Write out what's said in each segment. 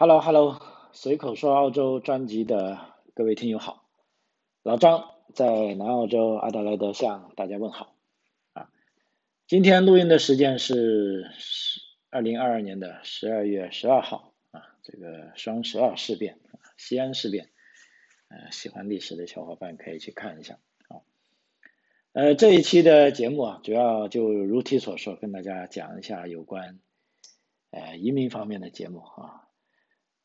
Hello Hello，随口说澳洲专辑的各位听友好，老张在南澳洲阿德莱德向大家问好啊。今天录音的时间是十二零二二年的十二月十二号啊，这个双十二事变，西安事变，呃，喜欢历史的小伙伴可以去看一下啊。呃，这一期的节目啊，主要就如题所说，跟大家讲一下有关呃移民方面的节目啊。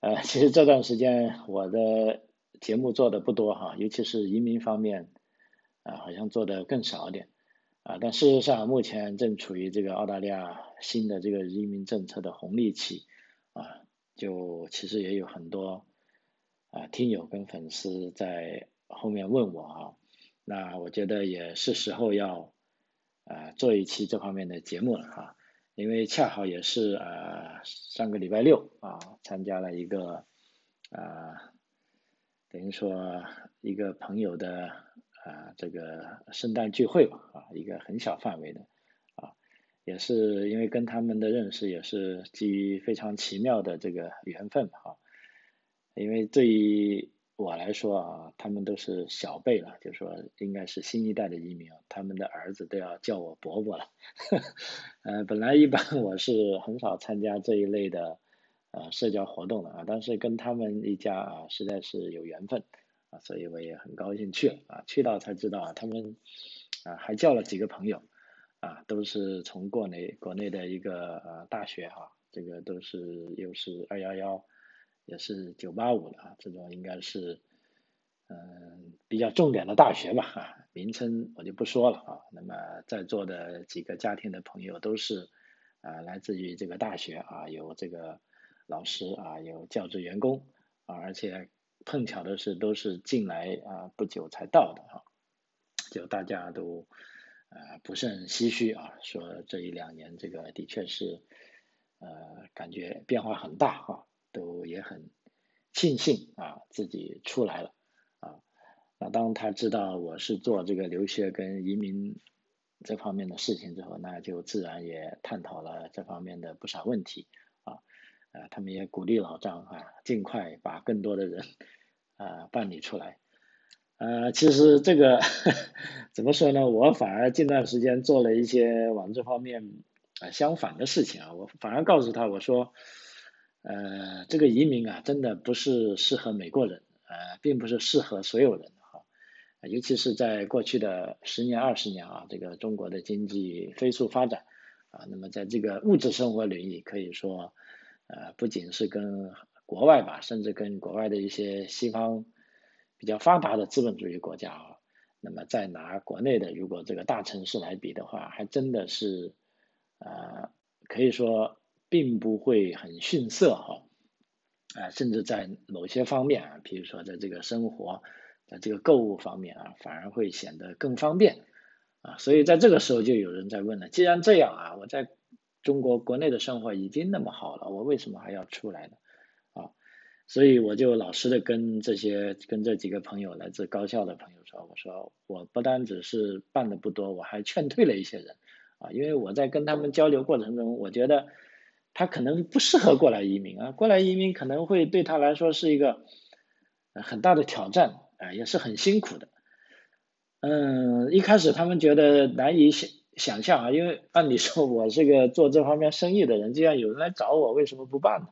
呃，其实这段时间我的节目做的不多哈，尤其是移民方面，啊，好像做的更少一点，啊，但事实上目前正处于这个澳大利亚新的这个移民政策的红利期，啊，就其实也有很多啊听友跟粉丝在后面问我啊，那我觉得也是时候要啊做一期这方面的节目了哈。因为恰好也是呃上个礼拜六啊参加了一个啊等于说一个朋友的啊这个圣诞聚会吧啊一个很小范围的啊也是因为跟他们的认识也是基于非常奇妙的这个缘分啊因为对于我来说啊，他们都是小辈了，就说应该是新一代的移民，他们的儿子都要叫我伯伯了。呃，本来一般我是很少参加这一类的呃社交活动的啊，但是跟他们一家啊实在是有缘分啊，所以我也很高兴去了啊，去到才知道啊，他们啊还叫了几个朋友啊，都是从国内国内的一个呃大学哈，这个都是又是二幺幺。也是九八五的啊，这种应该是嗯比较重点的大学吧啊，名称我就不说了啊。那么在座的几个家庭的朋友都是啊来自于这个大学啊，有这个老师啊，有教职员工啊，而且碰巧的是都是进来啊不久才到的哈，就大家都啊不甚唏嘘啊，说这一两年这个的确是呃感觉变化很大哈。都也很庆幸啊，自己出来了啊。那当他知道我是做这个留学跟移民这方面的事情之后，那就自然也探讨了这方面的不少问题啊。啊，他们也鼓励老张啊，尽快把更多的人啊办理出来。呃，其实这个 怎么说呢？我反而近段时间做了一些往这方面啊相反的事情啊。我反而告诉他，我说。呃，这个移民啊，真的不是适合美国人，呃，并不是适合所有人哈，尤其是在过去的十年、二十年啊，这个中国的经济飞速发展啊，那么在这个物质生活领域，可以说，呃，不仅是跟国外吧，甚至跟国外的一些西方比较发达的资本主义国家啊，那么再拿国内的如果这个大城市来比的话，还真的是，呃，可以说。并不会很逊色哈，啊，甚至在某些方面啊，比如说在这个生活，在这个购物方面啊，反而会显得更方便啊，所以在这个时候就有人在问了，既然这样啊，我在中国国内的生活已经那么好了，我为什么还要出来呢？啊，所以我就老实的跟这些跟这几个朋友来自高校的朋友说，我说我不单只是办的不多，我还劝退了一些人啊，因为我在跟他们交流过程中，我觉得。他可能不适合过来移民啊，过来移民可能会对他来说是一个很大的挑战啊，也是很辛苦的。嗯，一开始他们觉得难以想想象啊，因为按理说我是个做这方面生意的人，既然有人来找我，为什么不办呢？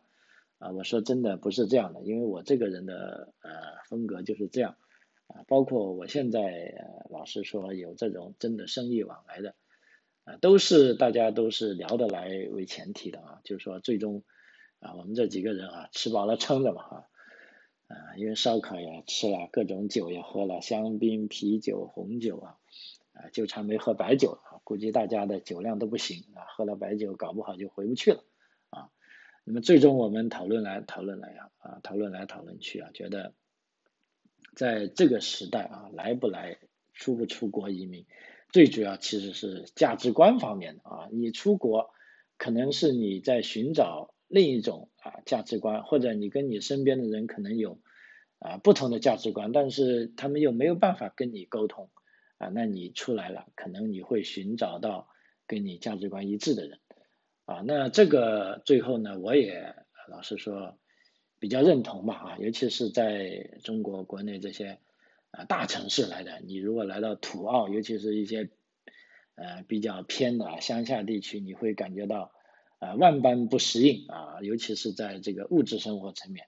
啊，我说真的不是这样的，因为我这个人的呃风格就是这样啊，包括我现在呃老实说有这种真的生意往来的。啊，都是大家都是聊得来为前提的啊，就是说最终啊，我们这几个人啊，吃饱了撑的嘛哈，啊，因为烧烤也吃了，各种酒也喝了，香槟、啤酒、红酒啊，啊，就差没喝白酒了，估计大家的酒量都不行啊，喝了白酒搞不好就回不去了啊。那么最终我们讨论来讨论来啊，啊，讨论来讨论去啊，觉得在这个时代啊，来不来、出不出国移民。最主要其实是价值观方面的啊，你出国可能是你在寻找另一种啊价值观，或者你跟你身边的人可能有啊不同的价值观，但是他们又没有办法跟你沟通啊，那你出来了，可能你会寻找到跟你价值观一致的人。啊，那这个最后呢，我也老实说比较认同吧啊，尤其是在中国国内这些啊大城市来的，你如果来到土澳，尤其是一些呃比较偏的乡下地区，你会感觉到啊万般不适应啊，尤其是在这个物质生活层面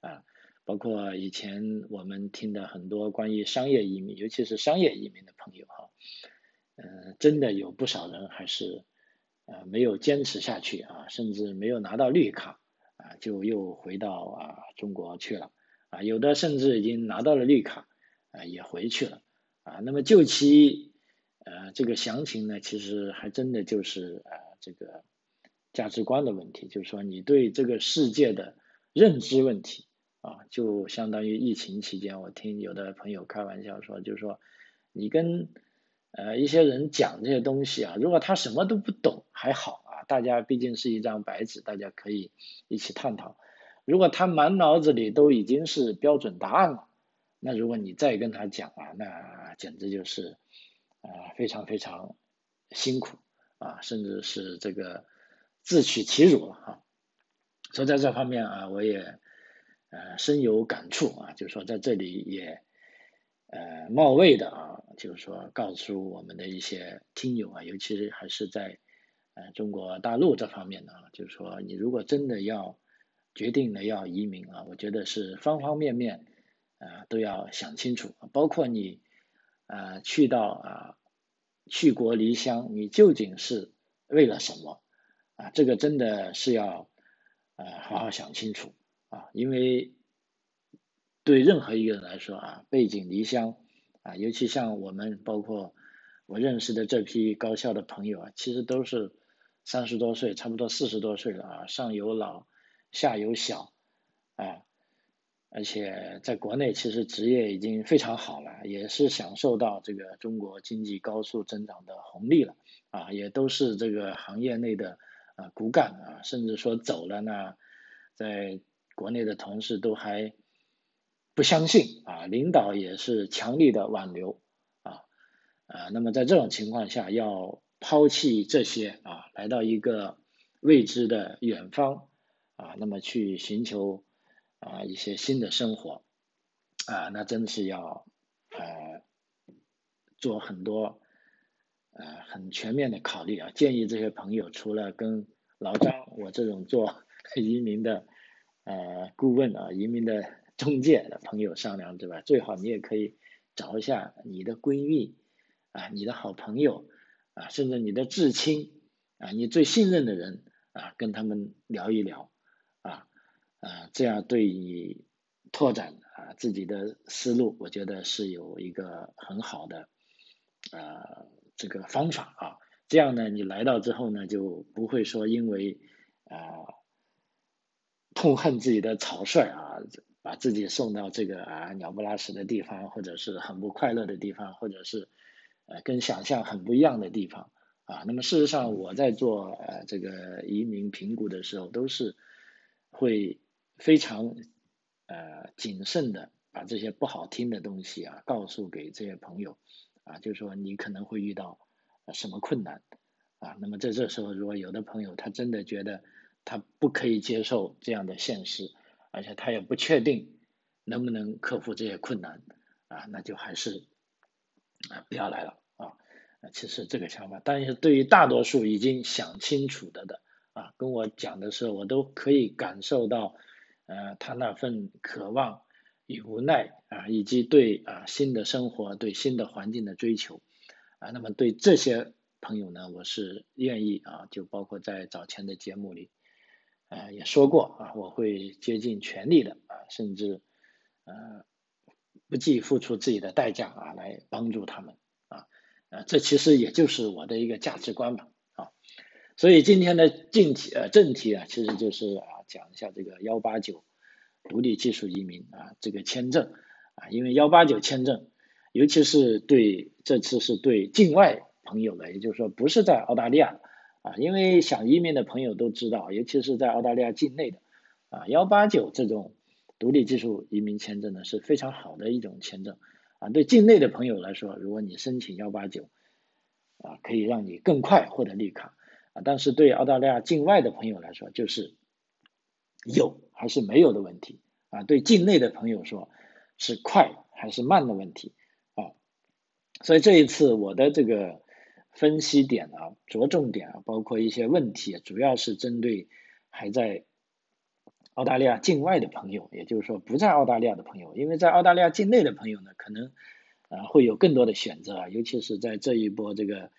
啊，包括以前我们听的很多关于商业移民，尤其是商业移民的朋友哈，嗯，真的有不少人还是呃没有坚持下去啊，甚至没有拿到绿卡。啊，就又回到啊中国去了，啊，有的甚至已经拿到了绿卡，啊，也回去了，啊，那么就其呃这个详情呢，其实还真的就是啊这个价值观的问题，就是说你对这个世界的认知问题，啊，就相当于疫情期间，我听有的朋友开玩笑说，就是说你跟呃一些人讲这些东西啊，如果他什么都不懂还好啊。大家毕竟是一张白纸，大家可以一起探讨。如果他满脑子里都已经是标准答案了，那如果你再跟他讲啊，那简直就是啊非常非常辛苦啊，甚至是这个自取其辱了哈。所以在这方面啊，我也呃深有感触啊，就是说在这里也呃冒昧的啊，就是说告诉我们的一些听友啊，尤其是还是在。呃，中国大陆这方面呢，就是说，你如果真的要决定了要移民啊，我觉得是方方面面啊都要想清楚，包括你啊去到啊去国离乡，你究竟是为了什么啊？这个真的是要呃好好想清楚啊，因为对任何一个人来说啊，背井离乡啊，尤其像我们包括我认识的这批高校的朋友啊，其实都是。三十多岁，差不多四十多岁了啊，上有老，下有小，啊，而且在国内其实职业已经非常好了，也是享受到这个中国经济高速增长的红利了，啊，也都是这个行业内的啊骨干啊，甚至说走了呢，在国内的同事都还不相信啊，领导也是强力的挽留啊，啊，那么在这种情况下要。抛弃这些啊，来到一个未知的远方啊，那么去寻求啊一些新的生活啊，那真的是要呃做很多呃很全面的考虑啊。建议这些朋友除了跟老张我这种做 移民的呃顾问啊、移民的 中介的朋友商量，对吧？最好你也可以找一下你的闺蜜啊，你的好朋友。啊，甚至你的至亲啊，你最信任的人啊，跟他们聊一聊啊，这样对你拓展啊自己的思路，我觉得是有一个很好的啊这个方法啊。这样呢，你来到之后呢，就不会说因为啊痛恨自己的草率啊，把自己送到这个啊鸟不拉屎的地方，或者是很不快乐的地方，或者是。呃，跟想象很不一样的地方啊。那么事实上，我在做呃这个移民评估的时候，都是会非常呃谨慎的把这些不好听的东西啊告诉给这些朋友啊，就是说你可能会遇到什么困难啊。那么在这时候，如果有的朋友他真的觉得他不可以接受这样的现实，而且他也不确定能不能克服这些困难啊，那就还是啊不要来了啊。其实这个想法，但是对于大多数已经想清楚的的啊，跟我讲的时候，我都可以感受到，呃，他那份渴望与无奈啊，以及对啊新的生活、对新的环境的追求啊。那么对这些朋友呢，我是愿意啊，就包括在早前的节目里，呃也说过啊，我会竭尽全力的啊，甚至呃不计付出自己的代价啊，来帮助他们。啊，这其实也就是我的一个价值观吧，啊，所以今天的正题呃正题啊，其实就是啊讲一下这个幺八九独立技术移民啊这个签证啊，因为幺八九签证，尤其是对这次是对境外朋友的，也就是说不是在澳大利亚啊，因为想移民的朋友都知道，尤其是在澳大利亚境内的啊幺八九这种独立技术移民签证呢是非常好的一种签证。啊，对境内的朋友来说，如果你申请幺八九，啊，可以让你更快获得绿卡，啊，但是对澳大利亚境外的朋友来说，就是有还是没有的问题啊，对境内的朋友说，是快还是慢的问题啊。所以这一次我的这个分析点啊，着重点啊，包括一些问题，主要是针对还在澳大利亚境外的朋友，也就是说不在澳大利亚的朋友，因为在澳大利亚境内的朋友呢，可能啊会有更多的选择啊，尤其是在这一波这个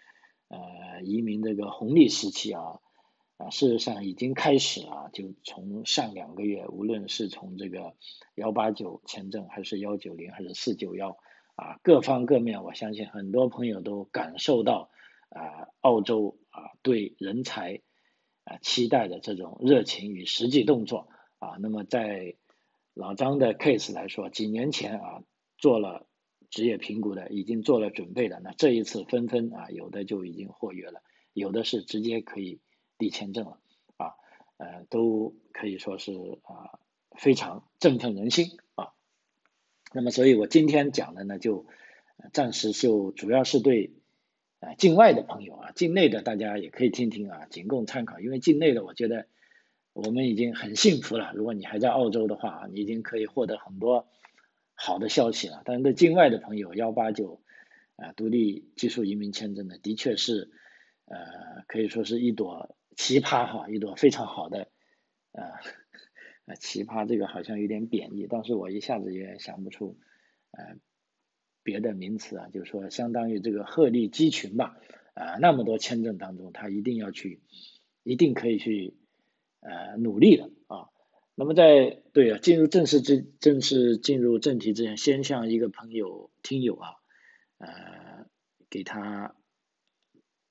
呃移民这个红利时期啊。啊，事实上已经开始了，就从上两个月，无论是从这个幺八九签证，还是幺九零，还是四九幺，啊，各方各面，我相信很多朋友都感受到啊，澳洲啊对人才啊期待的这种热情与实际动作啊。那么在老张的 case 来说，几年前啊做了职业评估的，已经做了准备的，那这一次纷纷啊，有的就已经获约了，有的是直接可以。立签证了啊，呃，都可以说是啊非常振奋人心啊。那么，所以我今天讲的呢，就暂时就主要是对啊境外的朋友啊，境内的大家也可以听听啊，仅供参考。因为境内的，我觉得我们已经很幸福了。如果你还在澳洲的话啊，你已经可以获得很多好的消息了。但是对境外的朋友，幺八九啊独立技术移民签证呢，的确是呃可以说是一朵。奇葩哈，一朵非常好的，呃，呃，奇葩这个好像有点贬义，但是我一下子也想不出，呃，别的名词啊，就是说相当于这个鹤立鸡群吧，啊，那么多签证当中，他一定要去，一定可以去，呃，努力的啊。那么在对啊，进入正式之正式进入正题之前，先向一个朋友听友啊，呃，给他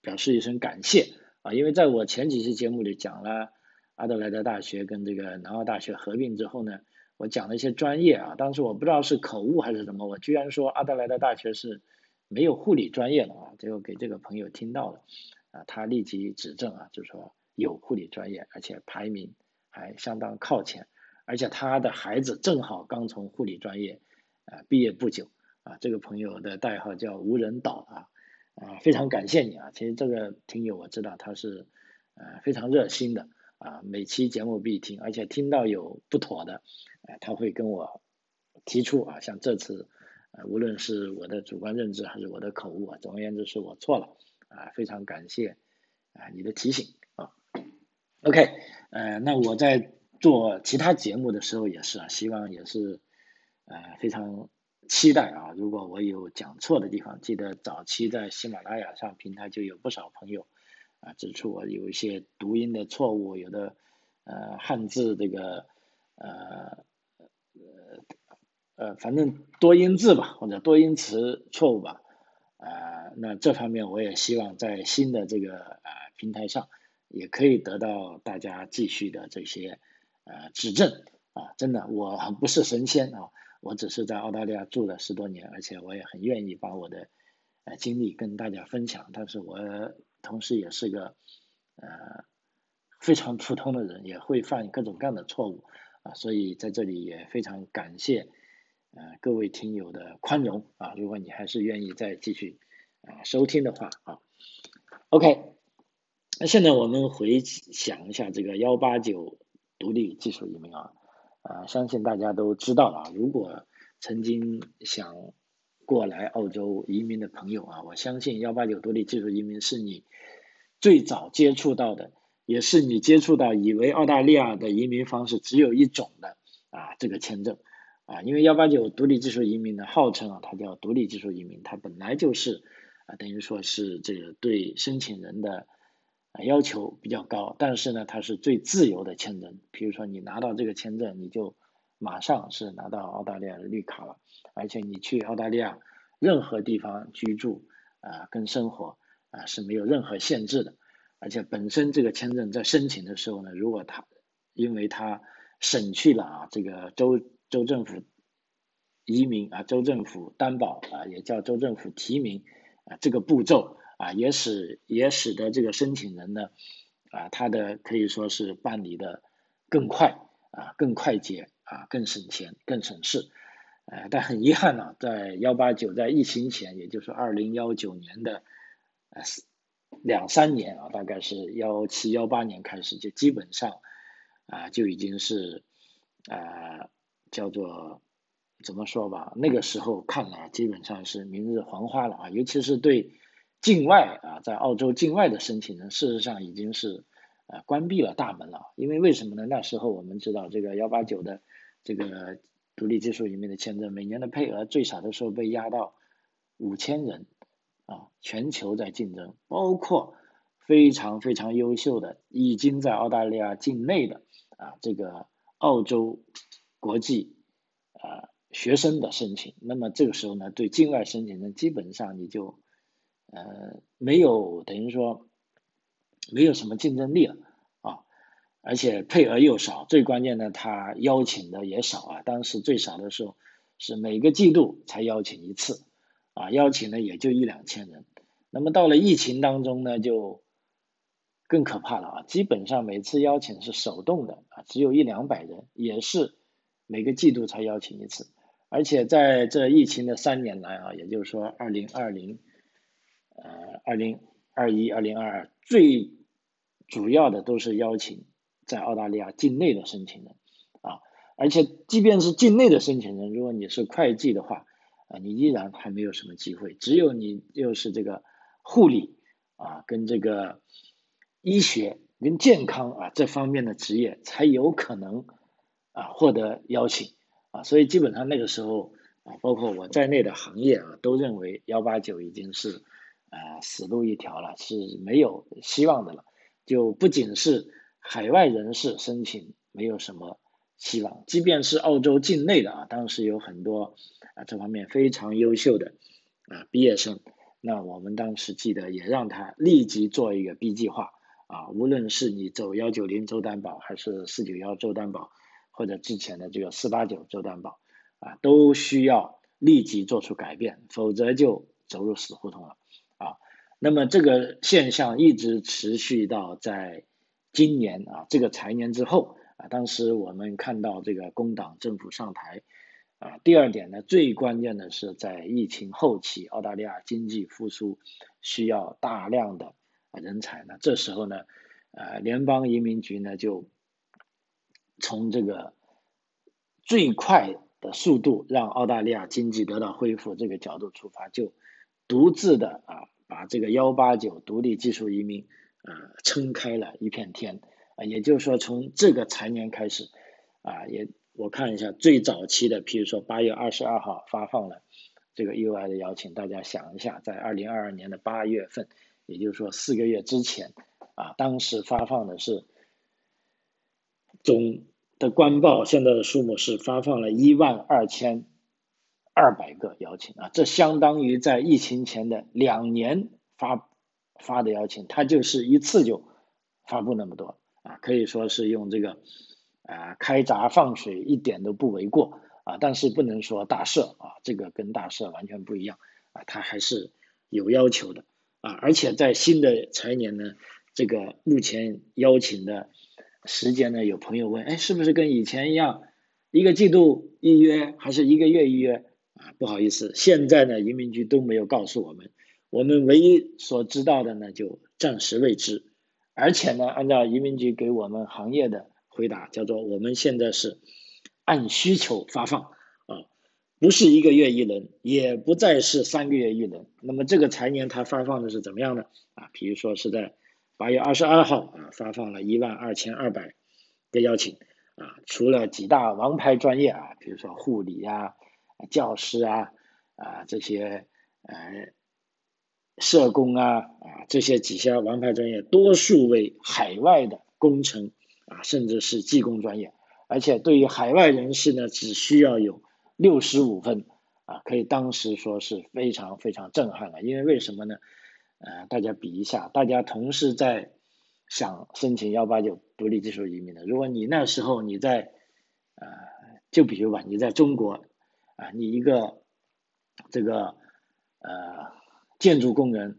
表示一声感谢。啊，因为在我前几期节目里讲了阿德莱德大学跟这个南澳大学合并之后呢，我讲了一些专业啊，当时我不知道是口误还是什么，我居然说阿德莱德大学是没有护理专业的啊，结果给这个朋友听到了，啊，他立即指正啊，就说有护理专业，而且排名还相当靠前，而且他的孩子正好刚从护理专业啊毕业不久啊，这个朋友的代号叫无人岛啊。啊，非常感谢你啊！其实这个听友我知道他是呃非常热心的啊，每期节目必听，而且听到有不妥的，呃，他会跟我提出啊，像这次呃无论是我的主观认知还是我的口误啊，总而言之是我错了啊，非常感谢啊你的提醒啊。OK，呃，那我在做其他节目的时候也是啊，希望也是呃非常。期待啊！如果我有讲错的地方，记得早期在喜马拉雅上平台就有不少朋友啊指出我有一些读音的错误，有的呃汉字这个呃呃呃反正多音字吧或者多音词错误吧啊，那这方面我也希望在新的这个呃平台上也可以得到大家继续的这些呃指正啊！真的我不是神仙啊。我只是在澳大利亚住了十多年，而且我也很愿意把我的呃经历跟大家分享。但是我同时也是个呃非常普通的人，也会犯各种各样的错误啊。所以在这里也非常感谢呃各位听友的宽容啊。如果你还是愿意再继续啊收听的话啊，OK。那现在我们回想一下这个幺八九独立技术移民啊。啊，相信大家都知道了啊。如果曾经想过来澳洲移民的朋友啊，我相信幺八九独立技术移民是你最早接触到的，也是你接触到以为澳大利亚的移民方式只有一种的啊这个签证啊。因为幺八九独立技术移民呢，号称啊它叫独立技术移民，它本来就是啊等于说是这个对申请人的。啊，要求比较高，但是呢，它是最自由的签证。比如说，你拿到这个签证，你就马上是拿到澳大利亚的绿卡了，而且你去澳大利亚任何地方居住啊，跟生活啊是没有任何限制的。而且本身这个签证在申请的时候呢，如果他因为他省去了啊这个州州政府移民啊州政府担保啊，也叫州政府提名啊这个步骤。啊，也使也使得这个申请人呢，啊，他的可以说是办理的更快啊，更快捷啊，更省钱，更省事，呃，但很遗憾呢，在幺八九在疫情前，也就是二零幺九年的呃两三年啊，大概是幺七幺八年开始，就基本上啊就已经是啊叫做怎么说吧？那个时候看来基本上是明日黄花了啊，尤其是对境外啊，在澳洲境外的申请人，事实上已经是呃关闭了大门了。因为为什么呢？那时候我们知道这个幺八九的这个独立技术移民的签证，每年的配额最少的时候被压到五千人啊，全球在竞争，包括。非常非常优秀的，已经在澳大利亚境内的啊，这个澳洲国际啊学生的申请，那么这个时候呢，对境外申请人基本上你就呃没有等于说没有什么竞争力了啊，而且配额又少，最关键的他邀请的也少啊，当时最少的时候是每个季度才邀请一次啊，邀请的也就一两千人，那么到了疫情当中呢，就更可怕了啊！基本上每次邀请是手动的啊，只有一两百人，也是每个季度才邀请一次。而且在这疫情的三年来啊，也就是说二零二零、呃二零二一、二零二二，最主要的都是邀请在澳大利亚境内的申请人啊。而且即便是境内的申请人，如果你是会计的话啊，你依然还没有什么机会。只有你又是这个护理啊，跟这个。医学跟健康啊这方面的职业才有可能啊获得邀请啊，所以基本上那个时候啊，包括我在内的行业啊，都认为幺八九已经是啊死路一条了，是没有希望的了。就不仅是海外人士申请没有什么希望，即便是澳洲境内的啊，当时有很多啊这方面非常优秀的啊毕业生，那我们当时记得也让他立即做一个 B 计划。啊，无论是你走幺九零州担保，还是四九幺州担保，或者之前的这个四八九州担保，啊，都需要立即做出改变，否则就走入死胡同了。那么这个现象一直持续到在今年啊这个财年之后啊，当时我们看到这个工党政府上台，啊，第二点呢，最关键的是在疫情后期，澳大利亚经济复苏需要大量的。人才呢？这时候呢，呃，联邦移民局呢就从这个最快的速度让澳大利亚经济得到恢复这个角度出发，就独自的啊把这个幺八九独立技术移民啊撑开了一片天啊，也就是说从这个财年开始啊，也我看一下最早期的，比如说八月二十二号发放了这个 UI 的邀请，大家想一下，在二零二二年的八月份。也就是说，四个月之前，啊，当时发放的是总的官报，现在的数目是发放了一万二千二百个邀请啊，这相当于在疫情前的两年发发的邀请，它就是一次就发布那么多啊，可以说是用这个啊开闸放水一点都不为过啊，但是不能说大赦啊，这个跟大赦完全不一样啊，它还是有要求的。啊，而且在新的财年呢，这个目前邀请的时间呢，有朋友问，哎，是不是跟以前一样，一个季度预约还是一个月预约？啊，不好意思，现在呢，移民局都没有告诉我们，我们唯一所知道的呢，就暂时未知。而且呢，按照移民局给我们行业的回答，叫做我们现在是按需求发放啊。不是一个月一轮，也不再是三个月一轮。那么这个财年它发放的是怎么样呢？啊，比如说是在八月二十二号啊，发放了一万二千二百个邀请啊，除了几大王牌专业啊，比如说护理啊、教师啊啊这些呃社工啊啊这些几项王牌专业，多数为海外的工程啊，甚至是技工专业，而且对于海外人士呢，只需要有。六十五分啊，可以当时说是非常非常震撼了。因为为什么呢？呃，大家比一下，大家同时在想申请幺八九独立技术移民的。如果你那时候你在呃，就比如吧，你在中国啊，你一个这个呃建筑工人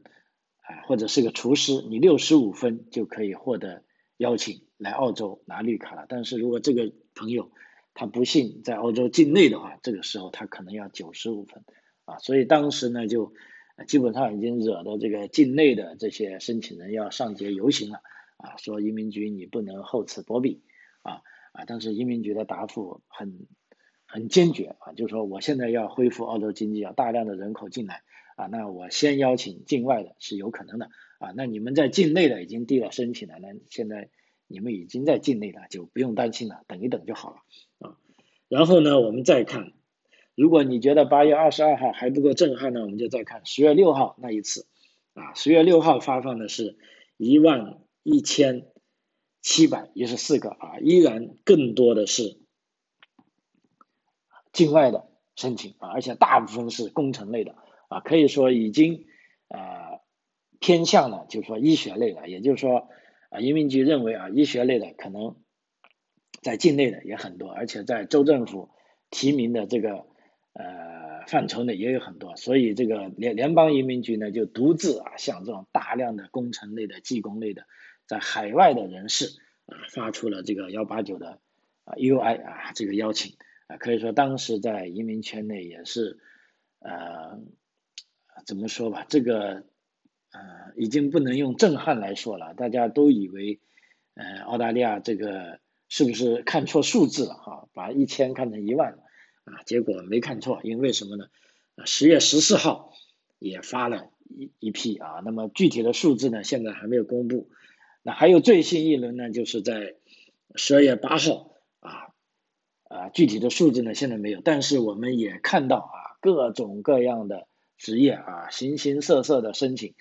啊，或者是个厨师，你六十五分就可以获得邀请来澳洲拿绿卡了。但是如果这个朋友，他不幸在澳洲境内的话，这个时候他可能要九十五分，啊，所以当时呢就基本上已经惹得这个境内的这些申请人要上街游行了，啊，说移民局你不能厚此薄彼，啊，啊，但是移民局的答复很很坚决啊，就是说我现在要恢复澳洲经济，要大量的人口进来啊，那我先邀请境外的是有可能的啊，那你们在境内的已经递了申请了，那现在你们已经在境内了，就不用担心了，等一等就好了啊。然后呢，我们再看，如果你觉得八月二十二号还不够震撼呢，我们就再看十月六号那一次啊，十月六号发放的是一万一千。七百一十四个啊，依然更多的是境外的申请啊，而且大部分是工程类的啊，可以说已经呃偏向了，就是说医学类的，也就是说啊，移民局认为啊，医学类的可能在境内的也很多，而且在州政府提名的这个呃范畴内也有很多，所以这个联联邦移民局呢就独自啊，向这种大量的工程类的、技工类的。在海外的人士啊，发出了这个幺八九的啊 UI 啊这个邀请可以说当时在移民圈内也是呃怎么说吧，这个呃已经不能用震撼来说了，大家都以为呃澳大利亚这个是不是看错数字了哈，把一千看成一万了啊，结果没看错，因为什么呢？十月十四号也发了一一批啊，那么具体的数字呢，现在还没有公布。那还有最新一轮呢，就是在十二月八号啊，具体的数字呢现在没有，但是我们也看到啊，各种各样的职业啊，形形色色的申请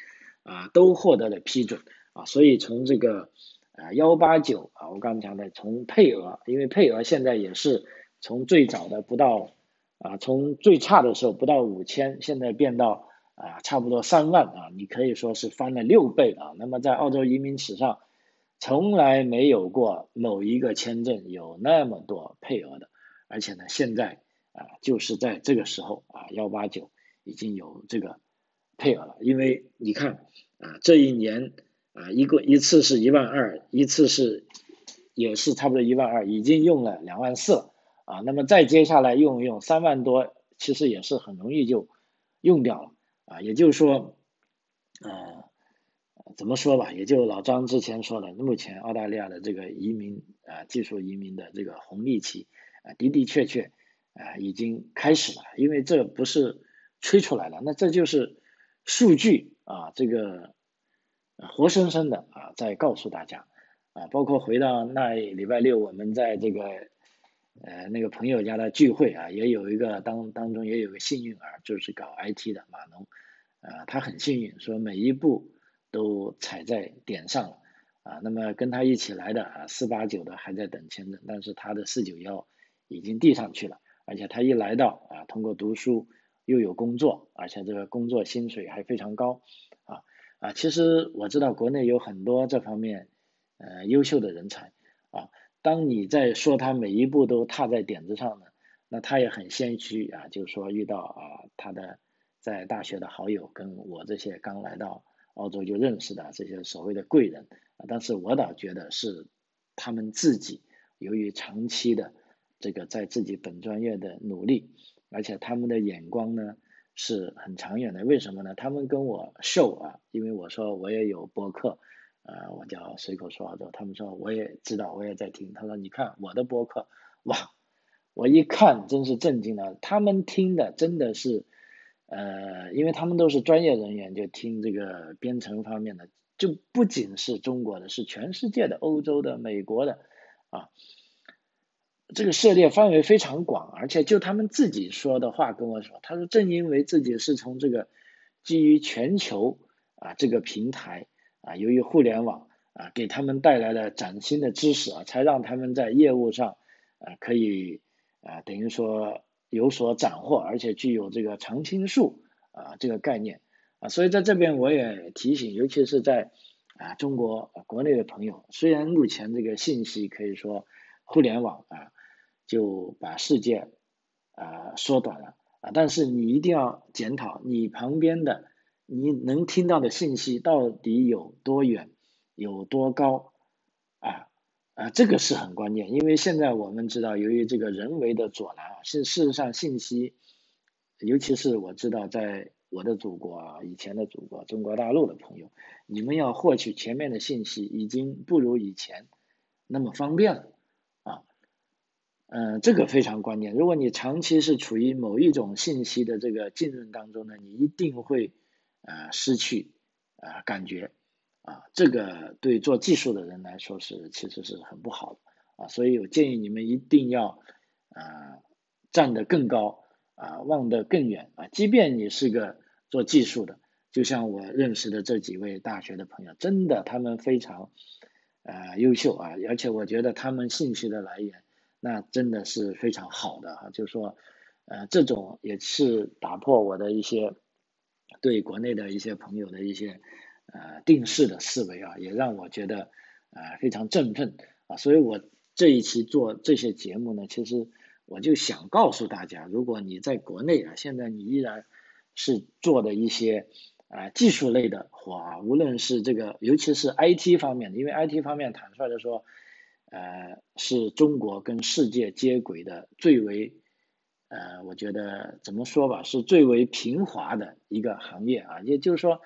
啊，都获得了批准啊，所以从这个啊幺八九啊，我刚才讲的从配额，因为配额现在也是从最早的不到啊，从最差的时候不到五千，现在变到。啊，差不多三万啊，你可以说是翻了六倍啊。那么在澳洲移民史上，从来没有过某一个签证有那么多配额的，而且呢，现在啊，就是在这个时候啊，幺八九已经有这个配额了。因为你看啊，这一年啊，一个一次是一万二，一次是也是差不多一万二，已经用了两万四了啊。那么再接下来用一用三万多，其实也是很容易就用掉了。啊，也就是说，呃，怎么说吧，也就老张之前说的，目前澳大利亚的这个移民啊，技术移民的这个红利期啊，的的确确啊，已经开始了，因为这不是吹出来的，那这就是数据啊，这个活生生的啊，在告诉大家啊，包括回到那礼拜六我们在这个呃那个朋友家的聚会啊，也有一个当当中也有个幸运儿，就是搞 IT 的马农。啊，他很幸运，说每一步都踩在点上了啊。那么跟他一起来的啊，四八九的还在等签证，但是他的四九幺已经递上去了。而且他一来到啊，通过读书又有工作，而且这个工作薪水还非常高啊啊。其实我知道国内有很多这方面呃优秀的人才啊。当你在说他每一步都踏在点子上呢，那他也很谦虚啊，就是说遇到啊他的。在大学的好友跟我这些刚来到澳洲就认识的这些所谓的贵人啊，但是我倒觉得是他们自己由于长期的这个在自己本专业的努力，而且他们的眼光呢是很长远的。为什么呢？他们跟我秀啊，因为我说我也有博客，呃，我叫随口说澳洲，他们说我也知道，我也在听。他说你看我的博客，哇，我一看真是震惊了，他们听的真的是。呃，因为他们都是专业人员，就听这个编程方面的，就不仅是中国的，是全世界的、欧洲的、美国的，啊，这个涉猎范围非常广，而且就他们自己说的话跟我说，他说正因为自己是从这个基于全球啊这个平台啊，由于互联网啊给他们带来了崭新的知识啊，才让他们在业务上啊可以啊等于说。有所斩获，而且具有这个常青树啊这个概念啊，所以在这边我也提醒，尤其是在啊中国国内的朋友，虽然目前这个信息可以说互联网啊就把世界啊缩短了啊，但是你一定要检讨你旁边的你能听到的信息到底有多远，有多高。啊，这个是很关键，因为现在我们知道，由于这个人为的阻拦啊，是事实上信息，尤其是我知道，在我的祖国啊，以前的祖国中国大陆的朋友，你们要获取前面的信息，已经不如以前那么方便了啊。嗯，这个非常关键。如果你长期是处于某一种信息的这个浸润当中呢，你一定会啊失去啊感觉啊，这个对做技术的人来说是其实是很不好的啊。所以我建议你们一定要啊站得更高啊，望得更远啊。即便你是个做技术的，就像我认识的这几位大学的朋友，真的他们非常啊优秀啊，而且我觉得他们信息的来源。那真的是非常好的哈，就是说，呃，这种也是打破我的一些对国内的一些朋友的一些呃定式的思维啊，也让我觉得啊非常振奋啊，所以我这一期做这些节目呢，其实我就想告诉大家，如果你在国内啊，现在你依然是做的一些啊技术类的活啊，无论是这个，尤其是 IT 方面的，因为 IT 方面坦率的说。呃，是中国跟世界接轨的最为，呃，我觉得怎么说吧，是最为平滑的一个行业啊。也就是说，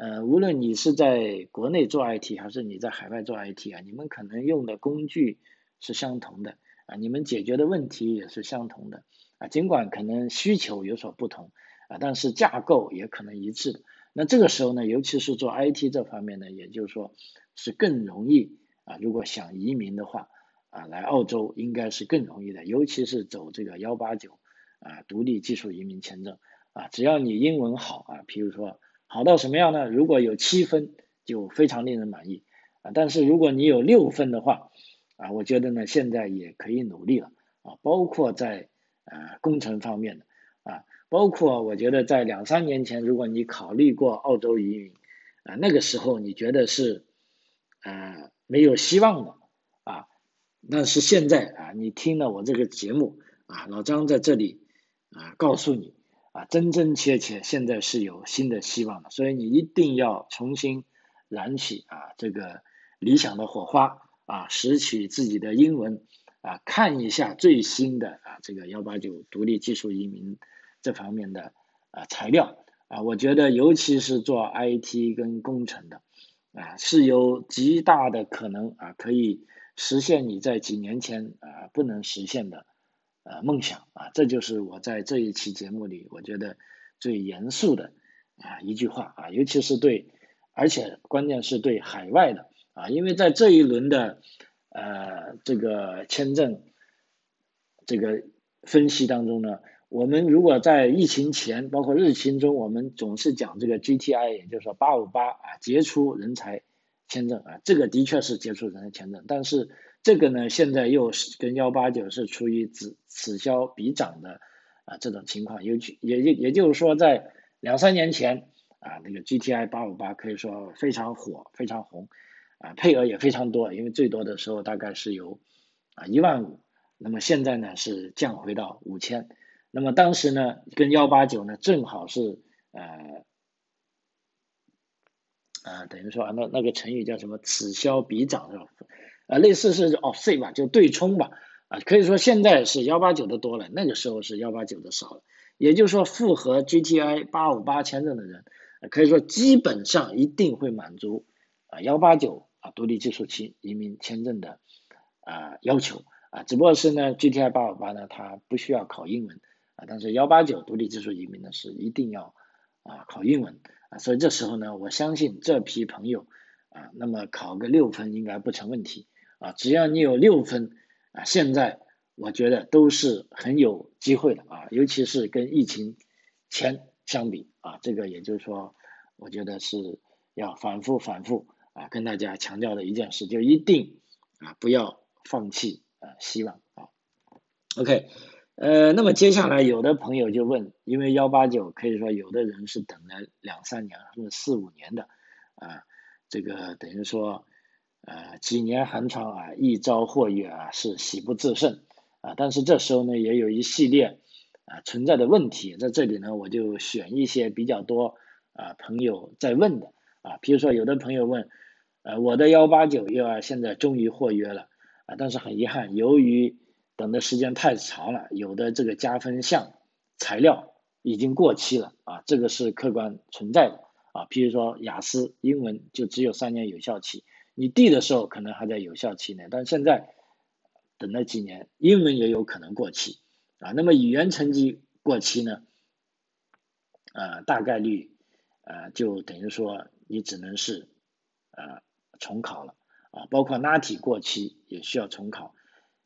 呃，无论你是在国内做 IT，还是你在海外做 IT 啊，你们可能用的工具是相同的啊，你们解决的问题也是相同的啊。尽管可能需求有所不同啊，但是架构也可能一致的。那这个时候呢，尤其是做 IT 这方面呢，也就是说是更容易。啊，如果想移民的话，啊，来澳洲应该是更容易的，尤其是走这个幺八九啊独立技术移民签证啊，只要你英文好啊，譬如说好到什么样呢？如果有七分就非常令人满意啊，但是如果你有六分的话啊，我觉得呢现在也可以努力了啊，包括在啊工程方面的啊，包括我觉得在两三年前，如果你考虑过澳洲移民啊，那个时候你觉得是啊。没有希望的啊，但是现在啊，你听了我这个节目啊，老张在这里啊，告诉你啊，真真切切现在是有新的希望的，所以你一定要重新燃起啊这个理想的火花啊，拾取自己的英文啊，看一下最新的啊这个幺八九独立技术移民这方面的啊材料啊，我觉得尤其是做 IT 跟工程的。啊，是有极大的可能啊，可以实现你在几年前啊不能实现的呃梦想啊，这就是我在这一期节目里我觉得最严肃的啊一句话啊，尤其是对，而且关键是对海外的啊，因为在这一轮的呃这个签证这个分析当中呢。我们如果在疫情前，包括疫情中，我们总是讲这个 GTI，也就是说八五八啊，杰出人才签证啊，这个的确是杰出人才签证，但是这个呢，现在又是跟幺八九是处于此此消彼长的啊这种情况，尤其也也也就是说，在两三年前啊，那个 GTI 八五八可以说非常火，非常红啊，配额也非常多，因为最多的时候大概是有啊一万五，那么现在呢是降回到五千。那么当时呢，跟幺八九呢正好是呃呃，等于说啊，那那个成语叫什么？此消彼长是吧？啊，类似是 off c 吧，就对冲吧。啊，可以说现在是幺八九的多了，那个时候是幺八九的少了。也就是说，符合 GTI 八五八签证的人，可以说基本上一定会满足啊幺八九啊独立技术期移民签证的啊要求啊。只不过是呢，GTI 八五八呢，它不需要考英文。啊，但是幺八九独立技术移民呢是一定要啊考英文啊，所以这时候呢，我相信这批朋友啊，那么考个六分应该不成问题啊，只要你有六分啊，现在我觉得都是很有机会的啊，尤其是跟疫情前相比啊，这个也就是说，我觉得是要反复反复啊跟大家强调的一件事，就一定啊不要放弃啊希望啊，OK。呃，那么接下来有的朋友就问，因为幺八九可以说有的人是等了两三年甚至四五年的，啊，这个等于说，呃，几年寒窗啊，一朝获月啊，是喜不自胜啊。但是这时候呢，也有一系列啊存在的问题，在这里呢，我就选一些比较多啊朋友在问的啊，比如说有的朋友问，呃，我的幺八九又现在终于获约了啊，但是很遗憾，由于等的时间太长了，有的这个加分项材料已经过期了啊，这个是客观存在的啊。譬如说雅思英文就只有三年有效期，你递的时候可能还在有效期内，但现在等那几年，英文也有可能过期啊。那么语言成绩过期呢，呃，大概率呃就等于说你只能是呃重考了啊。包括拉体过期也需要重考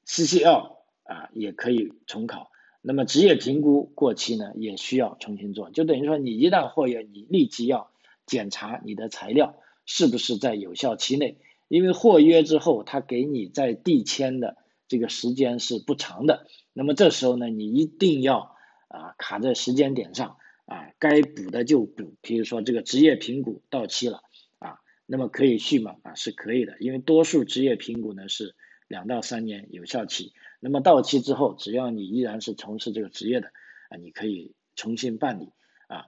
，CCL 啊也可以重考。那么职业评估过期呢，也需要重新做。就等于说你一旦获约，你立即要检查你的材料是不是在有效期内。因为获约之后，他给你在递签的这个时间是不长的，那么这时候呢，你一定要啊卡在时间点上啊，该补的就补。比如说这个职业评估到期了啊，那么可以续吗？啊，是可以的，因为多数职业评估呢是两到三年有效期，那么到期之后，只要你依然是从事这个职业的啊，你可以重新办理啊。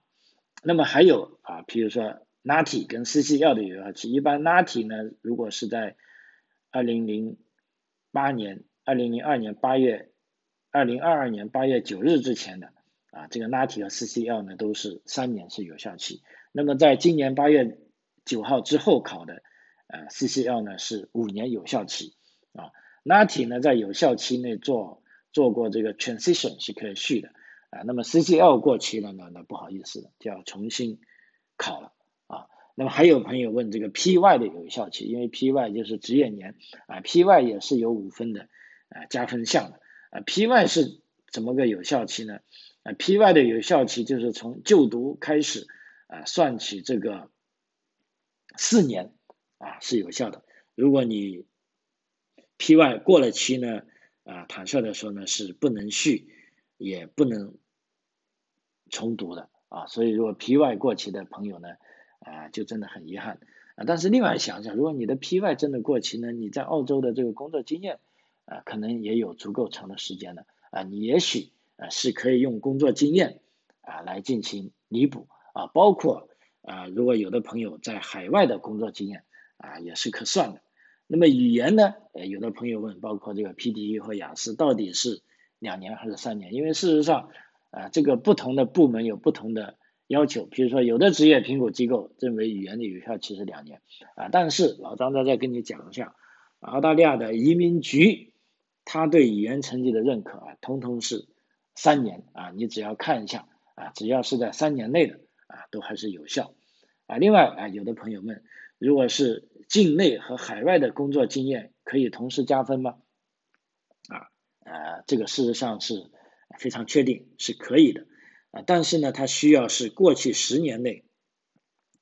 那么还有啊，比如说。拉体跟 CCL 的有效期，一般拉体呢，如果是在二零零八年、二零零二年八月、二零二二年八月九日之前的啊，这个拉体和 CCL 呢都是三年是有效期。那么在今年八月九号之后考的呃 CCL 呢是五年有效期啊，拉体呢在有效期内做做过这个 transition 是可以续的啊，那么 CCL 过期了呢，那不好意思了，就要重新考了。那么还有朋友问这个 PY 的有效期，因为 PY 就是职业年啊，PY 也是有五分的啊加分项的啊，PY 是怎么个有效期呢？啊，PY 的有效期就是从就读开始啊算起这个四年啊是有效的。如果你 PY 过了期呢啊，坦率的说呢是不能续也不能重读的啊，所以如果 PY 过期的朋友呢。啊，就真的很遗憾啊！但是另外想想，如果你的 PY 真的过期呢，你在澳洲的这个工作经验啊，可能也有足够长的时间的啊，你也许啊是可以用工作经验啊来进行弥补啊，包括啊，如果有的朋友在海外的工作经验啊也是可算的。那么语言呢，呃，有的朋友问，包括这个 PTE 和雅思到底是两年还是三年？因为事实上啊，这个不同的部门有不同的。要求，比如说有的职业评估机构认为语言的有效期是两年啊，但是老张在这跟你讲一下，澳大利亚的移民局他对语言成绩的认可啊，通通是三年啊，你只要看一下啊，只要是在三年内的啊，都还是有效啊。另外啊，有的朋友问，如果是境内和海外的工作经验可以同时加分吗？啊呃，这个事实上是非常确定是可以的。啊，但是呢，它需要是过去十年内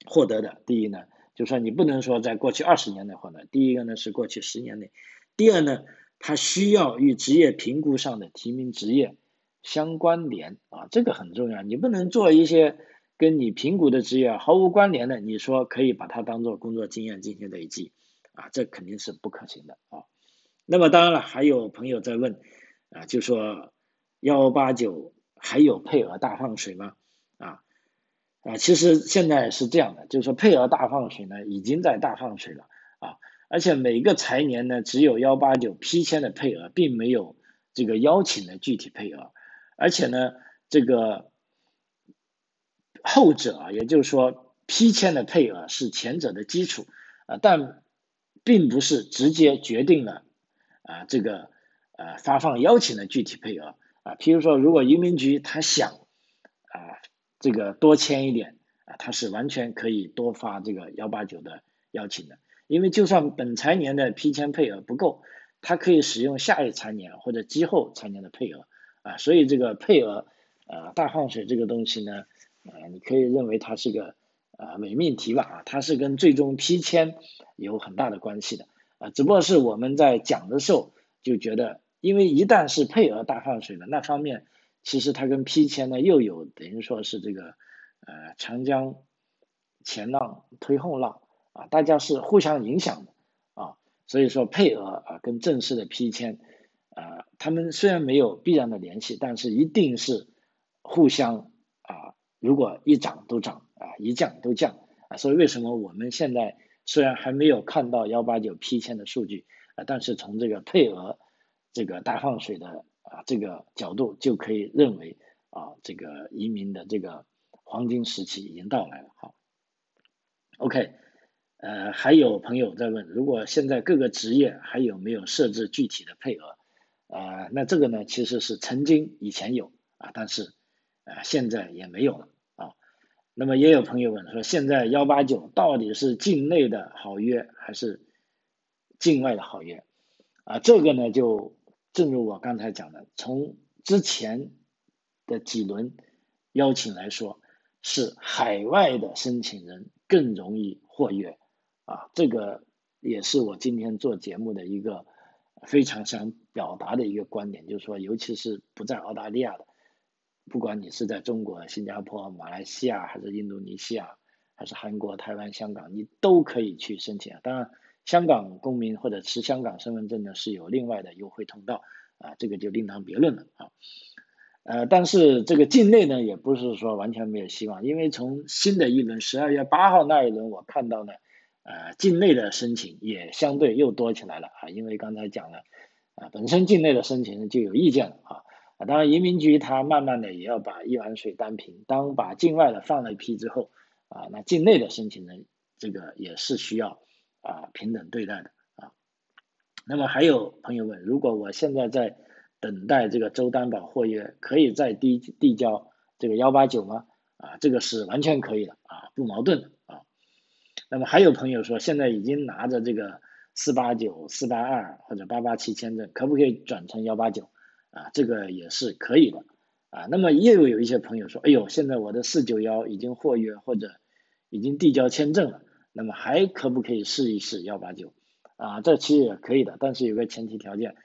获得的。第一呢，就说你不能说在过去二十年内获得。第一个呢是过去十年内，第二呢，它需要与职业评估上的提名职业相关联啊，这个很重要。你不能做一些跟你评估的职业毫无关联的，你说可以把它当做工作经验进行累积啊，这肯定是不可行的啊。那么当然了，还有朋友在问啊，就说幺八九。还有配额大放水吗？啊啊，其实现在是这样的，就是说配额大放水呢，已经在大放水了啊，而且每个财年呢，只有幺八九批签的配额，并没有这个邀请的具体配额，而且呢，这个后者啊，也就是说批签的配额是前者的基础啊，但并不是直接决定了啊这个呃发放邀请的具体配额。啊，譬如说，如果移民局他想啊，这个多签一点啊，他是完全可以多发这个幺八九的邀请的，因为就算本财年的批签配额不够，他可以使用下一财年或者之后财年的配额啊，所以这个配额呃大放水这个东西呢，啊，你可以认为它是个啊伪命题吧啊，它是跟最终批签有很大的关系的啊，只不过是我们在讲的时候就觉得。因为一旦是配额大放水了，那方面其实它跟批签呢又有等于说是这个呃长江前浪推后浪啊，大家是互相影响的啊，所以说配额啊跟正式的批签啊，他们虽然没有必然的联系，但是一定是互相啊，如果一涨都涨啊，一降都降啊，所以为什么我们现在虽然还没有看到幺八九批签的数据啊，但是从这个配额。这个大放水的啊，这个角度就可以认为啊，这个移民的这个黄金时期已经到来了。好，OK，呃，还有朋友在问，如果现在各个职业还有没有设置具体的配额啊，那这个呢，其实是曾经以前有啊，但是啊现在也没有了啊。那么也有朋友问说，现在幺八九到底是境内的好约还是境外的好约？啊，这个呢就正如我刚才讲的，从之前的几轮邀请来说，是海外的申请人更容易获约啊，这个也是我今天做节目的一个非常想表达的一个观点，就是说，尤其是不在澳大利亚的，不管你是在中国、新加坡、马来西亚，还是印度尼西亚，还是韩国、台湾、香港，你都可以去申请。当然。香港公民或者持香港身份证呢，是有另外的优惠通道啊，这个就另当别论了啊。呃，但是这个境内呢，也不是说完全没有希望，因为从新的一轮十二月八号那一轮，我看到呢，呃，境内的申请也相对又多起来了啊，因为刚才讲了啊，本身境内的申请就有意见了啊。当然移民局它慢慢的也要把一碗水端平，当把境外的放了一批之后啊，那境内的申请人这个也是需要。啊，平等对待的啊。那么还有朋友问，如果我现在在等待这个州担保获约，可以再递递交这个幺八九吗？啊，这个是完全可以的啊，不矛盾的啊。那么还有朋友说，现在已经拿着这个四八九、四八二或者八八七签证，可不可以转成幺八九？啊，这个也是可以的啊。那么又有一些朋友说，哎呦，现在我的四九幺已经获约或者已经递交签证了。那么还可不可以试一试幺八九啊？这其实也可以的，但是有个前提条件，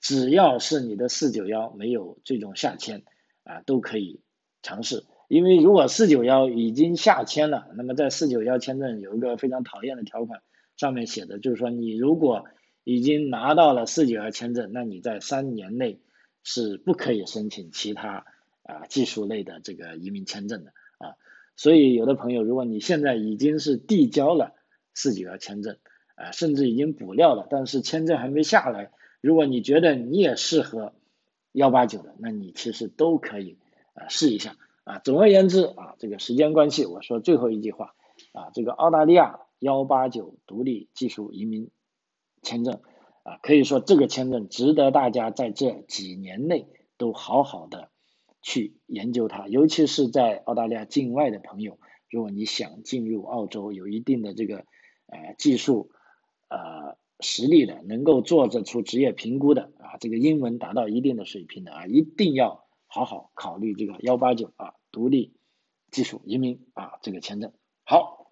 只要是你的四九幺没有最终下签啊，都可以尝试。因为如果四九幺已经下签了，那么在四九幺签证有一个非常讨厌的条款，上面写的就是说，你如果已经拿到了四九幺签证，那你在三年内是不可以申请其他啊技术类的这个移民签证的。所以，有的朋友，如果你现在已经是递交了四九幺签证，啊，甚至已经补料了，但是签证还没下来，如果你觉得你也适合幺八九的，那你其实都可以啊试一下啊。总而言之啊，这个时间关系，我说最后一句话啊，这个澳大利亚幺八九独立技术移民签证啊，可以说这个签证值得大家在这几年内都好好的。去研究它，尤其是在澳大利亚境外的朋友，如果你想进入澳洲，有一定的这个呃技术呃实力的，能够做得出职业评估的啊，这个英文达到一定的水平的啊，一定要好好考虑这个幺八九啊独立技术移民啊这个签证。好，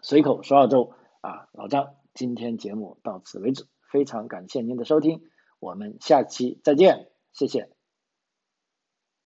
随口说澳洲啊，老张，今天节目到此为止，非常感谢您的收听，我们下期再见，谢谢。